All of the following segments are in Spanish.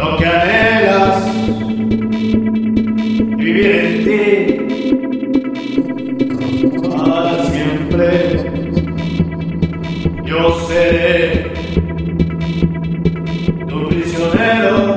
lo que anhelas y vivir en ti para siempre. Yo seré tu prisionero.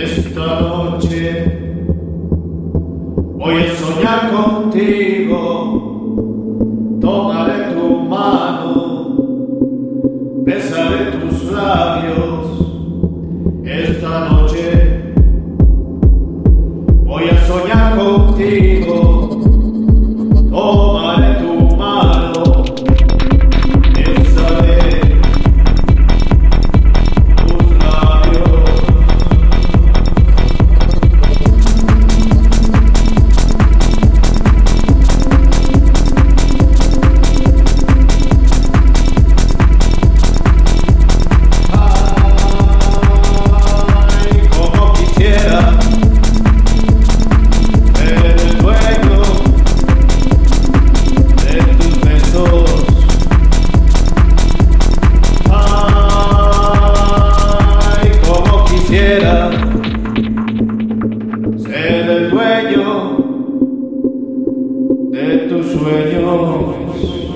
Esta noche. Voy a soñar contigo irmãos.